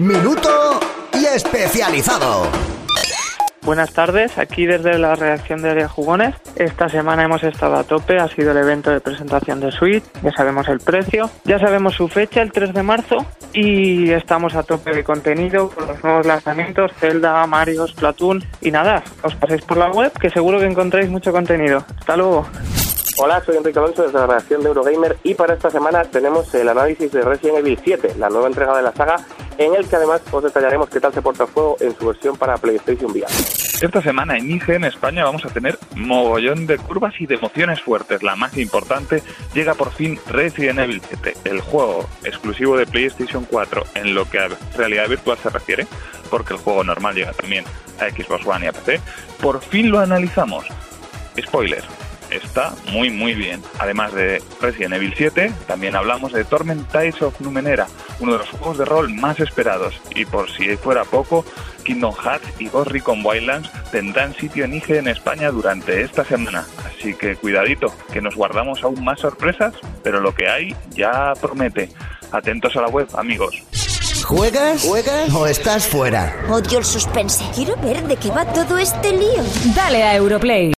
minuto y especializado. Buenas tardes, aquí desde la redacción de Área Jugones. Esta semana hemos estado a tope, ha sido el evento de presentación de Switch, ya sabemos el precio, ya sabemos su fecha, el 3 de marzo, y estamos a tope de contenido con los nuevos lanzamientos, Zelda, Mario, Splatoon, y nada, os paséis por la web que seguro que encontráis mucho contenido. Hasta luego. Hola, soy Enrique Alonso desde la redacción de Eurogamer y para esta semana tenemos el análisis de Resident Evil 7, la nueva entrega de la saga, en el que además os detallaremos qué tal se porta el en su versión para PlayStation VR. Esta semana en IGN España vamos a tener mogollón de curvas y de emociones fuertes. La más importante llega por fin Resident Evil 7, el juego exclusivo de PlayStation 4 en lo que a realidad virtual se refiere, porque el juego normal llega también a Xbox One y a PC. Por fin lo analizamos. Spoiler, está muy muy bien. Además de Resident Evil 7, también hablamos de Torment Tides of Numenera, uno de los juegos de rol más esperados. Y por si fuera poco, Kingdom Hearts y Ghost Recon Wildlands tendrán sitio en IG en España durante esta semana. Así que cuidadito, que nos guardamos aún más sorpresas, pero lo que hay ya promete. Atentos a la web, amigos. ¿Juegas? ¿Juegas? ¿O estás fuera? Odio el suspense. Quiero ver de qué va todo este lío. Dale a Europlay.